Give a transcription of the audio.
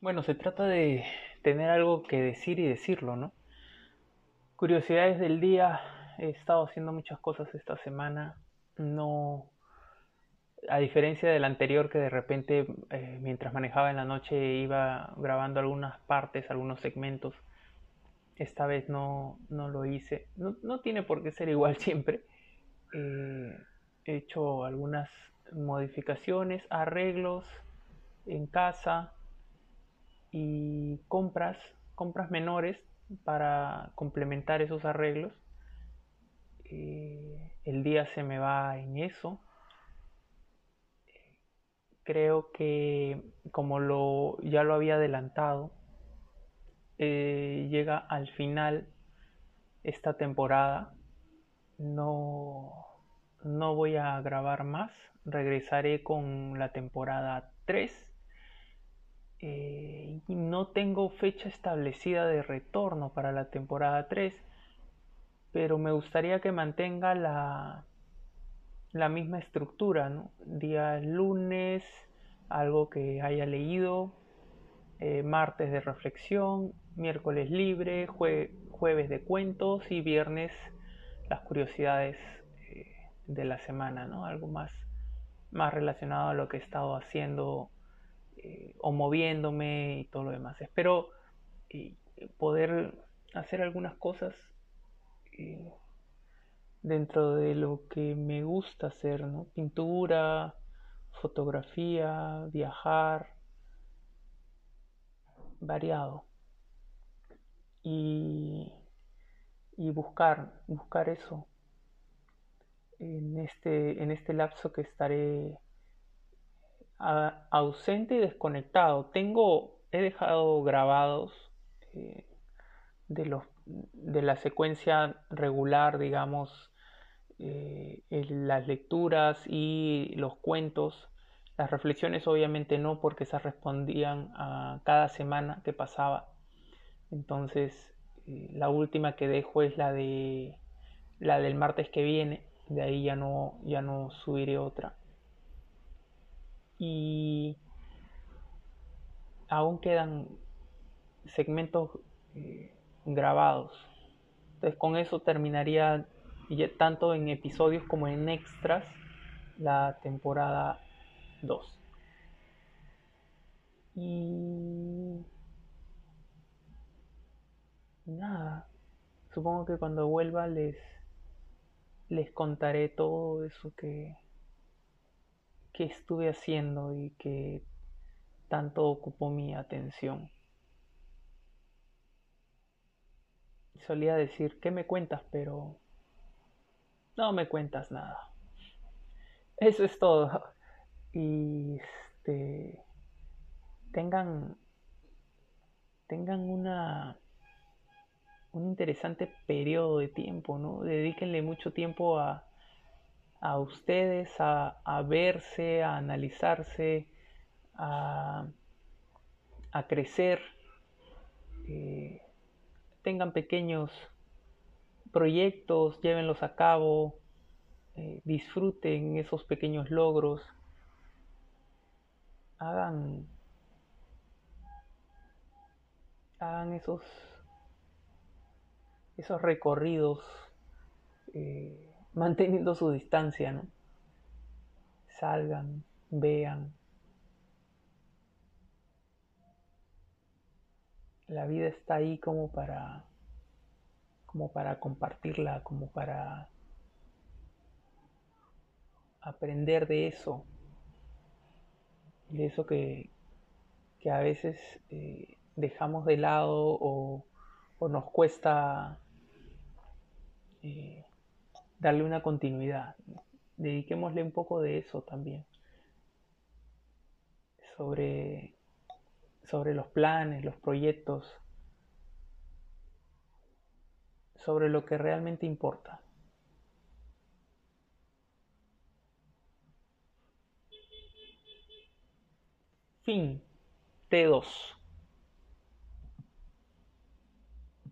Bueno, se trata de tener algo que decir y decirlo, ¿no? Curiosidades del día. He estado haciendo muchas cosas esta semana. No, a diferencia del anterior que de repente eh, mientras manejaba en la noche iba grabando algunas partes, algunos segmentos. Esta vez no, no lo hice. No, no, tiene por qué ser igual siempre. Eh, he hecho algunas modificaciones, arreglos en casa y compras, compras menores para complementar esos arreglos. Eh, el día se me va en eso. Creo que como lo, ya lo había adelantado, eh, llega al final esta temporada. No, no voy a grabar más. Regresaré con la temporada 3 eh, no tengo fecha establecida de retorno para la temporada 3, pero me gustaría que mantenga la, la misma estructura, ¿no? Día lunes, algo que haya leído, eh, martes de reflexión, miércoles libre, jueves de cuentos y viernes las curiosidades eh, de la semana, ¿no? Algo más, más relacionado a lo que he estado haciendo eh, o moviéndome y todo lo demás. Espero eh, poder hacer algunas cosas eh, dentro de lo que me gusta hacer, ¿no? Pintura, fotografía, viajar, variado. Y, y buscar, buscar eso en este, en este lapso que estaré ausente y desconectado. Tengo, he dejado grabados eh, de, los, de la secuencia regular, digamos, eh, las lecturas y los cuentos. Las reflexiones obviamente no porque se respondían a cada semana que pasaba. Entonces, eh, la última que dejo es la de la del martes que viene. De ahí ya no, ya no subiré otra y aún quedan segmentos eh, grabados. Entonces con eso terminaría tanto en episodios como en extras la temporada 2. Y nada, supongo que cuando vuelva les les contaré todo eso que qué estuve haciendo y que tanto ocupó mi atención. Solía decir, ¿qué me cuentas? Pero no me cuentas nada. Eso es todo. Y este, tengan, tengan una, un interesante periodo de tiempo, ¿no? Dedíquenle mucho tiempo a, a ustedes a, verse, a analizarse, a, crecer, eh, tengan pequeños proyectos, llévenlos a cabo, eh, disfruten esos pequeños logros, hagan, hagan esos, esos recorridos. Eh, manteniendo su distancia. Salgan, vean. La vida está ahí como para como para compartirla, como para aprender de eso, de eso que, que a veces eh, dejamos de lado o, o nos cuesta eh, darle una continuidad. Dediquémosle un poco de eso también. Sobre, sobre los planes, los proyectos, sobre lo que realmente importa. Fin. T2.